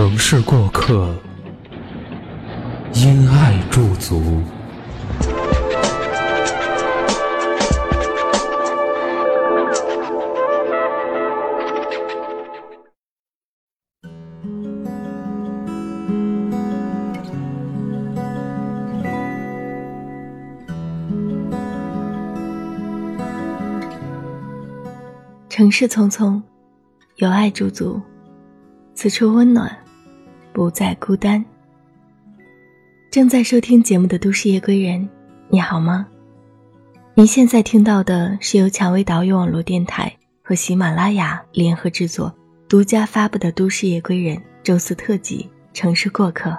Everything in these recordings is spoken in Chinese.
城市过客，因爱驻足。城市匆匆，有爱驻足，此处温暖，不再孤单。正在收听节目的都市夜归人，你好吗？您现在听到的是由蔷薇岛屿网络电台和喜马拉雅联合制作、独家发布的《都市夜归人》周四特辑《城市过客》。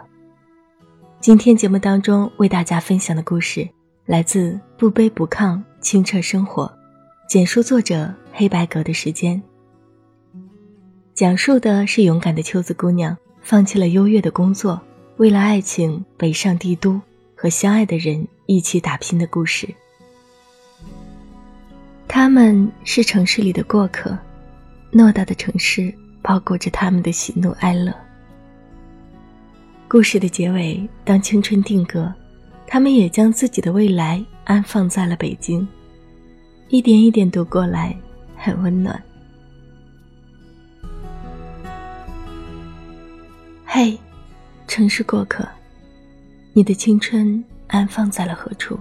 今天节目当中为大家分享的故事，来自《不卑不亢，清澈生活》，简述作者。黑白格的时间，讲述的是勇敢的秋子姑娘放弃了优越的工作，为了爱情北上帝都，和相爱的人一起打拼的故事。他们是城市里的过客，偌大的城市包裹着他们的喜怒哀乐。故事的结尾，当青春定格，他们也将自己的未来安放在了北京，一点一点读过来。很温暖。嘿，城市过客，你的青春安放在了何处？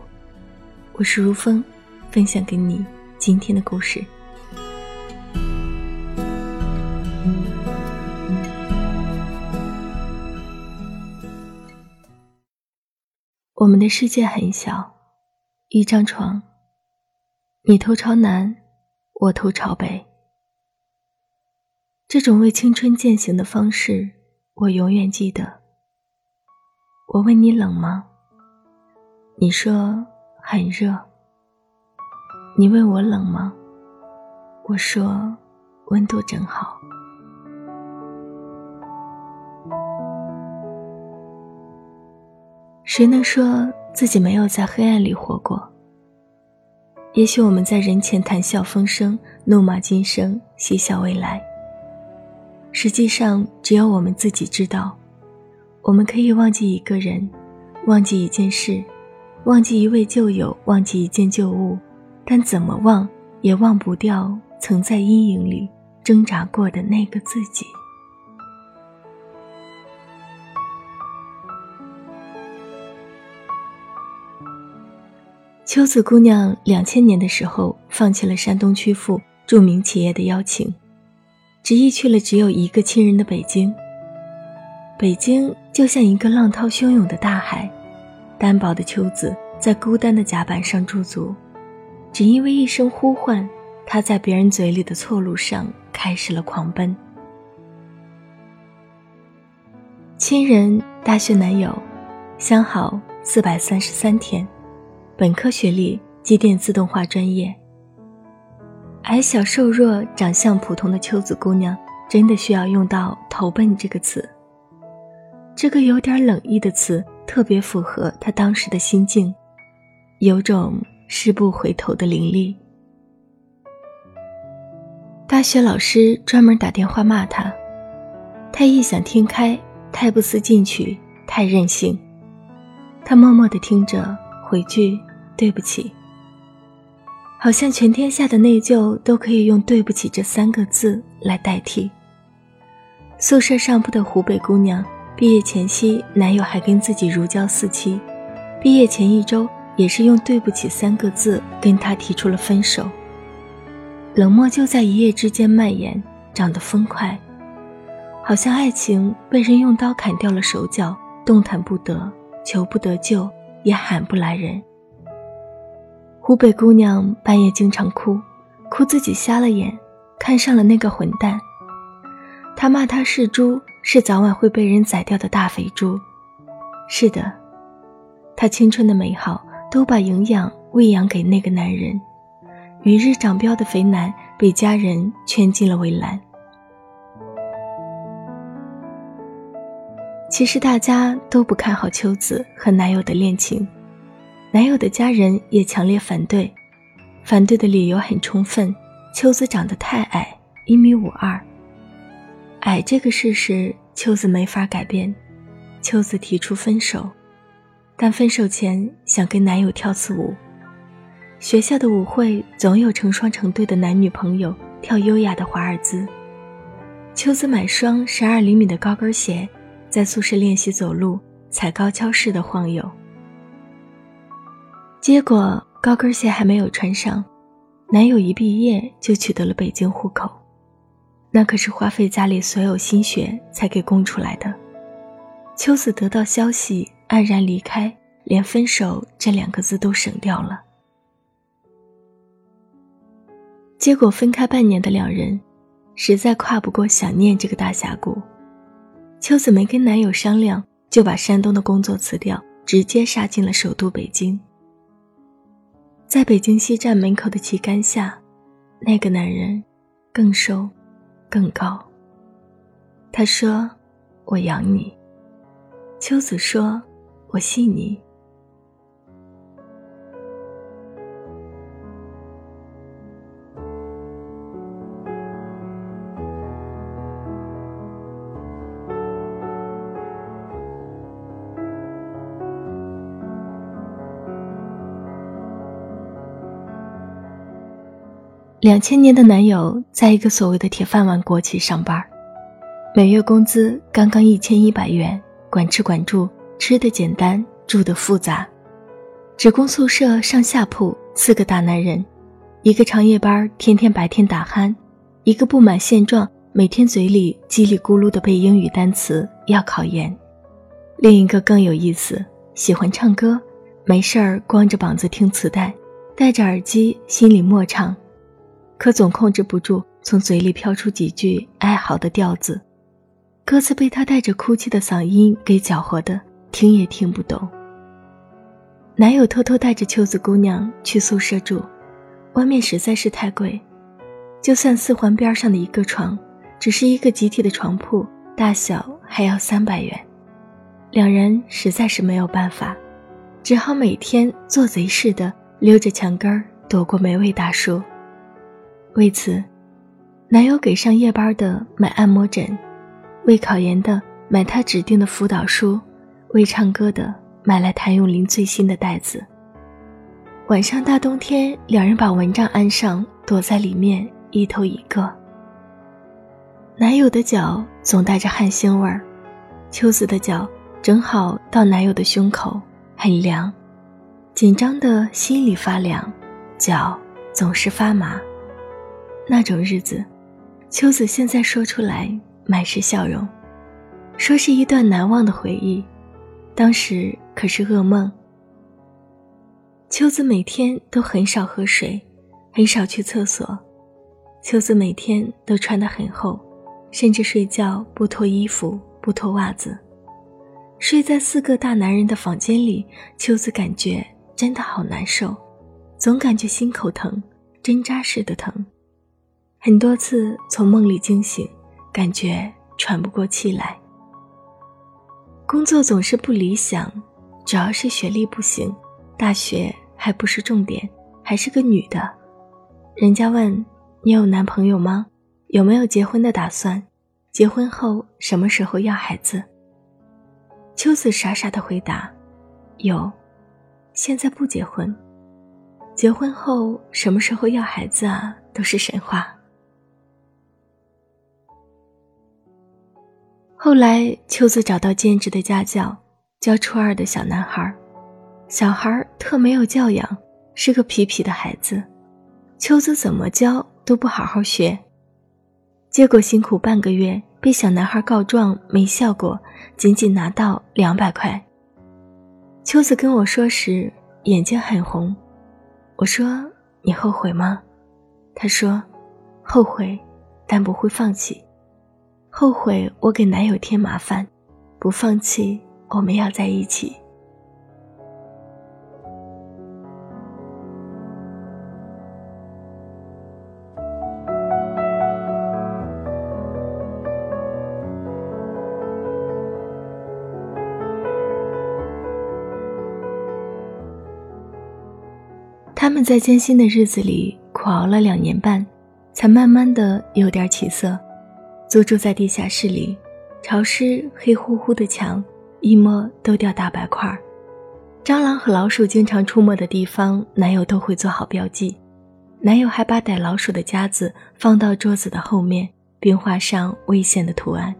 我是如风，分享给你今天的故事。我们的世界很小，一张床，你头朝南。我头朝北，这种为青春践行的方式，我永远记得。我问你冷吗？你说很热。你问我冷吗？我说温度正好。谁能说自己没有在黑暗里活过？也许我们在人前谈笑风生、怒骂今生、嬉笑未来。实际上，只有我们自己知道，我们可以忘记一个人，忘记一件事，忘记一位旧友，忘记一件旧物，但怎么忘也忘不掉曾在阴影里挣扎过的那个自己。秋子姑娘两千年的时候，放弃了山东曲阜著名企业的邀请，执意去了只有一个亲人的北京。北京就像一个浪涛汹涌的大海，单薄的秋子在孤单的甲板上驻足，只因为一声呼唤，她在别人嘴里的错路上开始了狂奔。亲人，大学男友，相好四百三十三天。本科学历，机电自动化专业。矮小瘦弱、长相普通的秋子姑娘，真的需要用到“投奔”这个词。这个有点冷意的词，特别符合她当时的心境，有种誓不回头的凌厉。大学老师专门打电话骂她，太异想天开，太不思进取，太任性。她默默地听着，回句。对不起，好像全天下的内疚都可以用“对不起”这三个字来代替。宿舍上铺的湖北姑娘，毕业前夕，男友还跟自己如胶似漆；毕业前一周，也是用“对不起”三个字跟他提出了分手。冷漠就在一夜之间蔓延，长得疯快，好像爱情被人用刀砍掉了手脚，动弹不得，求不得救，也喊不来人。湖北姑娘半夜经常哭，哭自己瞎了眼，看上了那个混蛋。他骂他是猪，是早晚会被人宰掉的大肥猪。是的，他青春的美好都把营养喂养给那个男人，与日长膘的肥男被家人圈进了围栏。其实大家都不看好秋子和男友的恋情，男友的家人也强烈反对，反对的理由很充分：秋子长得太矮，一米五二。矮这个事实，秋子没法改变。秋子提出分手，但分手前想跟男友跳次舞。学校的舞会总有成双成对的男女朋友跳优雅的华尔兹。秋子买双十二厘米的高跟鞋，在宿舍练习走路，踩高跷似的晃悠。结果高跟鞋还没有穿上，男友一毕业就取得了北京户口。那可是花费家里所有心血才给供出来的。秋子得到消息，黯然离开，连分手这两个字都省掉了。结果分开半年的两人，实在跨不过想念这个大峡谷。秋子没跟男友商量，就把山东的工作辞掉，直接杀进了首都北京。在北京西站门口的旗杆下，那个男人更瘦。更高。他说：“我养你。”秋子说：“我信你。”两千年的男友在一个所谓的铁饭碗国企上班，每月工资刚刚一千一百元，管吃管住，吃的简单，住的复杂，只供宿舍上下铺，四个大男人，一个长夜班，天天白天打鼾，一个不满现状，每天嘴里叽里咕噜的背英语单词要考研，另一个更有意思，喜欢唱歌，没事儿光着膀子听磁带，戴着耳机心里默唱。可总控制不住从嘴里飘出几句哀嚎的调子，歌词被他带着哭泣的嗓音给搅和的，听也听不懂。男友偷偷带着秋子姑娘去宿舍住，外面实在是太贵，就算四环边上的一个床，只是一个集体的床铺，大小还要三百元，两人实在是没有办法，只好每天做贼似的溜着墙根儿躲过每位大叔。为此，男友给上夜班的买按摩枕，为考研的买他指定的辅导书，为唱歌的买来谭咏麟最新的袋子。晚上大冬天，两人把蚊帐安上，躲在里面一头一个。男友的脚总带着汗腥味儿，秋子的脚正好到男友的胸口，很凉，紧张的心里发凉，脚总是发麻。那种日子，秋子现在说出来满是笑容，说是一段难忘的回忆，当时可是噩梦。秋子每天都很少喝水，很少去厕所，秋子每天都穿得很厚，甚至睡觉不脱衣服不脱袜子，睡在四个大男人的房间里，秋子感觉真的好难受，总感觉心口疼，针扎似的疼。很多次从梦里惊醒，感觉喘不过气来。工作总是不理想，主要是学历不行，大学还不是重点，还是个女的。人家问你有男朋友吗？有没有结婚的打算？结婚后什么时候要孩子？秋子傻傻的回答：“有，现在不结婚。结婚后什么时候要孩子啊？都是神话。”后来，秋子找到兼职的家教，教初二的小男孩。小孩特没有教养，是个皮皮的孩子。秋子怎么教都不好好学，结果辛苦半个月，被小男孩告状没效果，仅仅拿到两百块。秋子跟我说时，眼睛很红。我说：“你后悔吗？”他说：“后悔，但不会放弃。后悔我给男友添麻烦，不放弃，我们要在一起。他们在艰辛的日子里苦熬了两年半，才慢慢的有点起色。租住在地下室里，潮湿黑乎乎的墙，一摸都掉大白块儿。蟑螂和老鼠经常出没的地方，男友都会做好标记。男友还把逮老鼠的夹子放到桌子的后面，并画上危险的图案。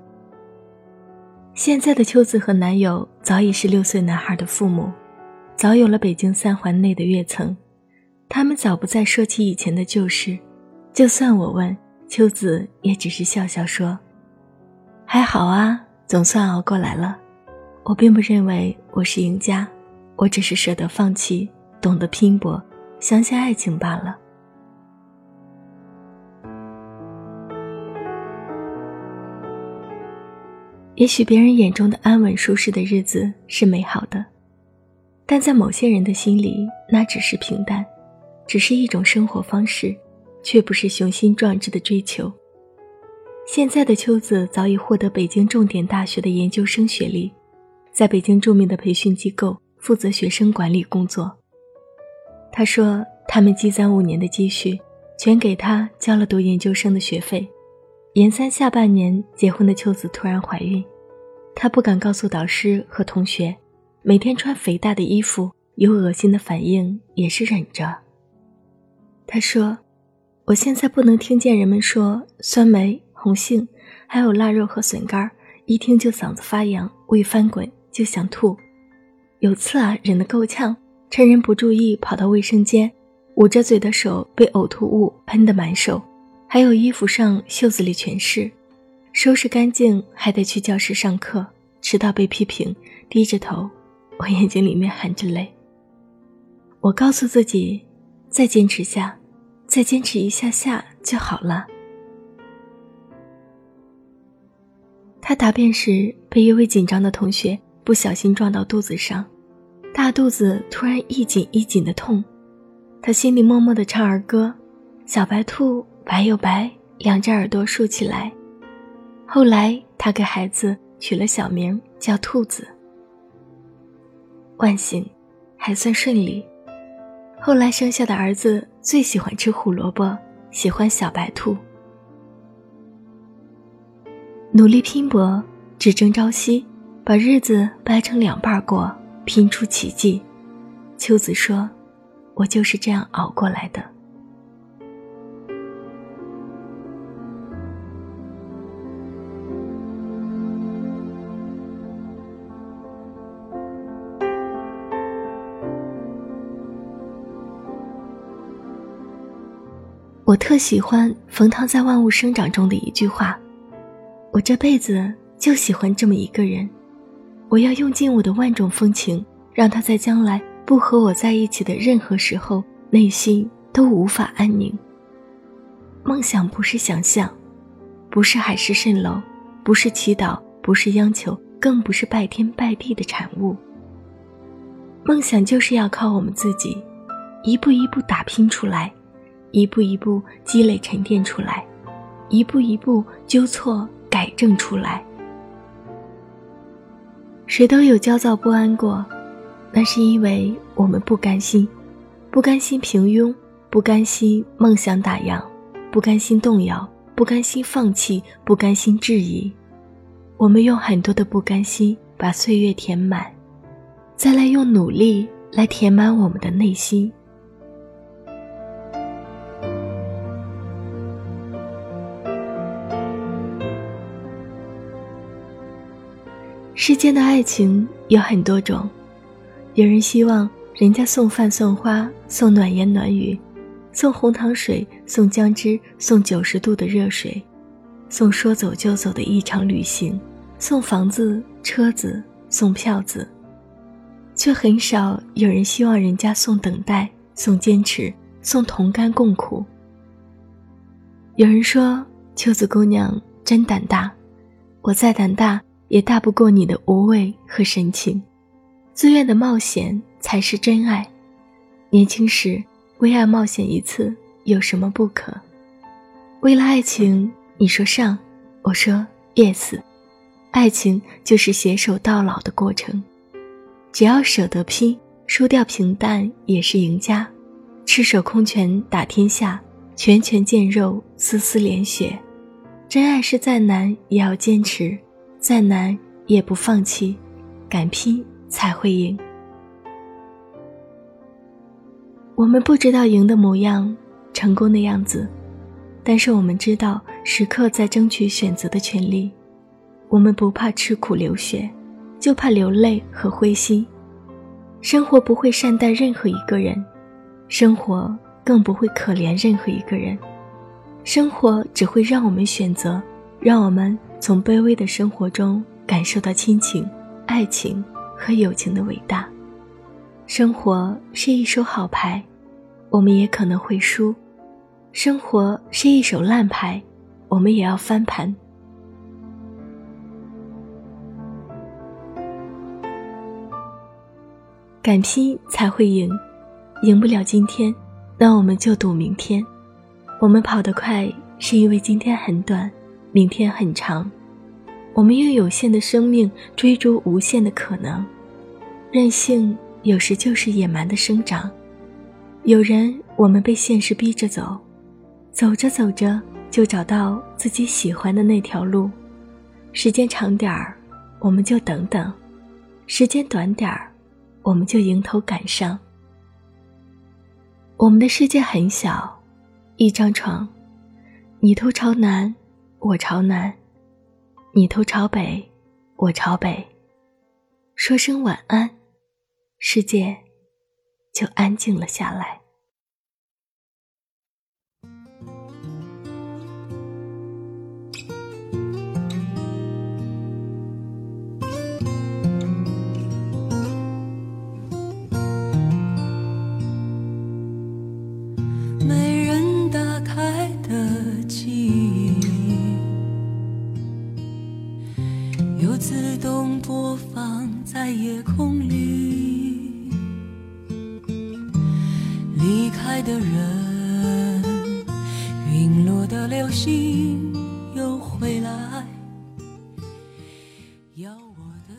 现在的秋子和男友早已是六岁男孩的父母，早有了北京三环内的跃层。他们早不再说起以前的旧事，就算我问，秋子也只是笑笑说：“还好啊，总算熬过来了。”我并不认为我是赢家，我只是舍得放弃，懂得拼搏，相信爱情罢了。也许别人眼中的安稳舒适的日子是美好的，但在某些人的心里，那只是平淡。只是一种生活方式，却不是雄心壮志的追求。现在的秋子早已获得北京重点大学的研究生学历，在北京著名的培训机构负责学生管理工作。他说，他们积攒五年的积蓄，全给他交了读研究生的学费。研三下半年结婚的秋子突然怀孕，她不敢告诉导师和同学，每天穿肥大的衣服，有恶心的反应也是忍着。他说：“我现在不能听见人们说酸梅、红杏，还有腊肉和笋干一听就嗓子发痒、胃翻滚，就想吐。有次啊，忍得够呛，趁人不注意跑到卫生间，捂着嘴的手被呕吐物喷得满手，还有衣服上、袖子里全是。收拾干净还得去教室上课，迟到被批评，低着头，我眼睛里面含着泪。我告诉自己，再坚持下。”再坚持一下下就好了。他答辩时被一位紧张的同学不小心撞到肚子上，大肚子突然一紧一紧的痛，他心里默默的唱儿歌：“小白兔白又白，两只耳朵竖起来。”后来他给孩子取了小名叫兔子。万幸，还算顺利。后来生下的儿子最喜欢吃胡萝卜，喜欢小白兔。努力拼搏，只争朝夕，把日子掰成两半过，拼出奇迹。秋子说：“我就是这样熬过来的。”我特喜欢冯唐在《万物生长》中的一句话：“我这辈子就喜欢这么一个人，我要用尽我的万种风情，让他在将来不和我在一起的任何时候，内心都无法安宁。梦想不是想象，不是海市蜃楼，不是祈祷，不是央求，更不是拜天拜地的产物。梦想就是要靠我们自己，一步一步打拼出来。”一步一步积累沉淀出来，一步一步纠错改正出来。谁都有焦躁不安过，那是因为我们不甘心，不甘心平庸，不甘心梦想打烊，不甘心动摇，不甘心放弃，不甘心质疑。我们用很多的不甘心把岁月填满，再来用努力来填满我们的内心。世间的爱情有很多种，有人希望人家送饭送花送暖言暖语，送红糖水送姜汁送九十度的热水，送说走就走的一场旅行，送房子车子送票子，却很少有人希望人家送等待送坚持送同甘共苦。有人说秋子姑娘真胆大，我再胆大也大不过你的无畏和深情。自愿的冒险才是真爱。年轻时为爱冒险一次有什么不可？为了爱情，你说上，我说 yes。爱情就是携手到老的过程，只要舍得拼，输掉平淡也是赢家。赤手空拳打天下，拳拳见肉，丝丝连血。真爱是再难也要坚持，再难也不放弃，敢拼才会赢。我们不知道赢的模样，成功的样子，但是我们知道时刻在争取选择的权利。我们不怕吃苦流血，就怕流泪和灰心。生活不会善待任何一个人，生活更不会可怜任何一个人。生活只会让我们选择，让我们从卑微的生活中感受到亲情、爱情和友情的伟大。生活是一手好牌，我们也可能会输；生活是一手烂牌，我们也要翻盘。敢拼才会赢，赢不了今天，那我们就赌明天。我们跑得快，是因为今天很短，明天很长。我们用有限的生命追逐无限的可能。任性有时就是野蛮的生长。有人，我们被现实逼着走，走着走着就找到自己喜欢的那条路。时间长点儿，我们就等等；时间短点儿。我们就迎头赶上。我们的世界很小，一张床，你头朝南，我朝南；你头朝北，我朝北。说声晚安，世界就安静了下来来。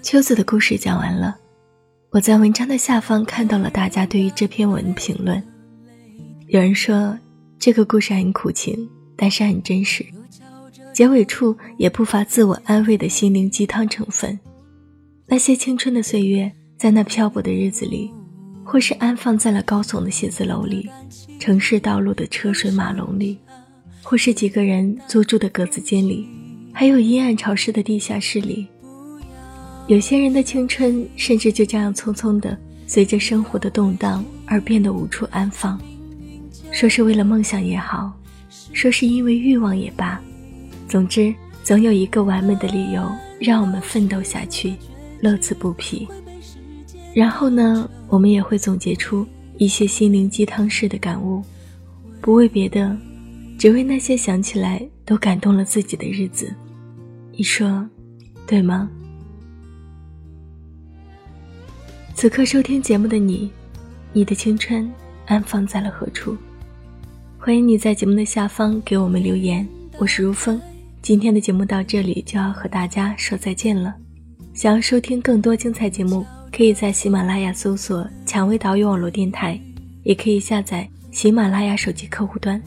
秋子的故事讲完了，我在文章的下方看到了大家对于这篇文的评论。有人说这个故事很苦情，但是很真实，结尾处也不乏自我安慰的心灵鸡汤成分。那些青春的岁月，在那漂泊的日子里，或是安放在了高耸的写字楼里，城市道路的车水马龙里，或是几个人租住的格子间里，还有阴暗潮湿的地下室里。有些人的青春，甚至就这样匆匆的，随着生活的动荡而变得无处安放。说是为了梦想也好，说是因为欲望也罢，总之，总有一个完美的理由让我们奋斗下去，乐此不疲。然后呢，我们也会总结出一些心灵鸡汤式的感悟，不为别的，只为那些想起来都感动了自己的日子。你说，对吗？此刻收听节目的你，你的青春安放在了何处？欢迎你在节目的下方给我们留言。我是如风，今天的节目到这里就要和大家说再见了。想要收听更多精彩节目，可以在喜马拉雅搜索“蔷薇岛屿网络电台”，也可以下载喜马拉雅手机客户端，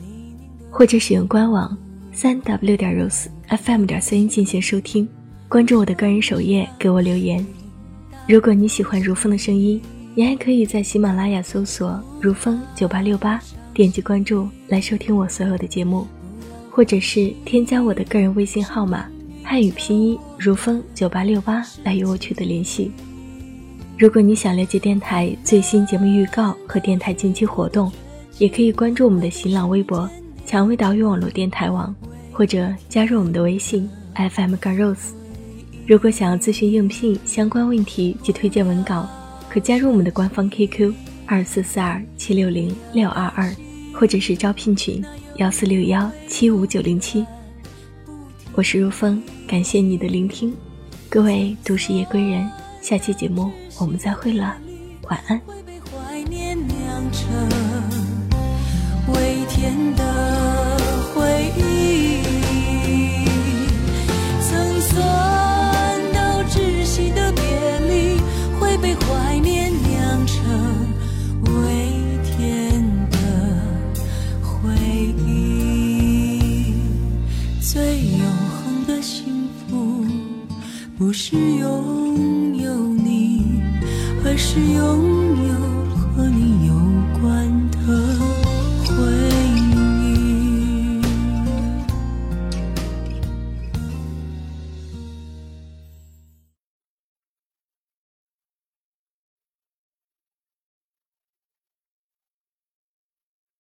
或者使用官网三 w 点 rose fm 点 cn 进行收听。关注我的个人首页，给我留言。如果你喜欢如风的声音，你还可以在喜马拉雅搜索“如风九八六八”，点击关注来收听我所有的节目，或者是添加我的个人微信号码汉语拼音如风九八六八来与我取得联系。如果你想了解电台最新节目预告和电台近期活动，也可以关注我们的新浪微博“蔷薇岛屿网络电台网”，或者加入我们的微信 FM Girls。如果想要咨询应聘相关问题及推荐文稿，可加入我们的官方 QQ 二四四二七六零六二二，或者是招聘群幺四六幺七五九零七。我是如风，感谢你的聆听，各位都市夜归人，下期节目我们再会了，晚安。不是拥是有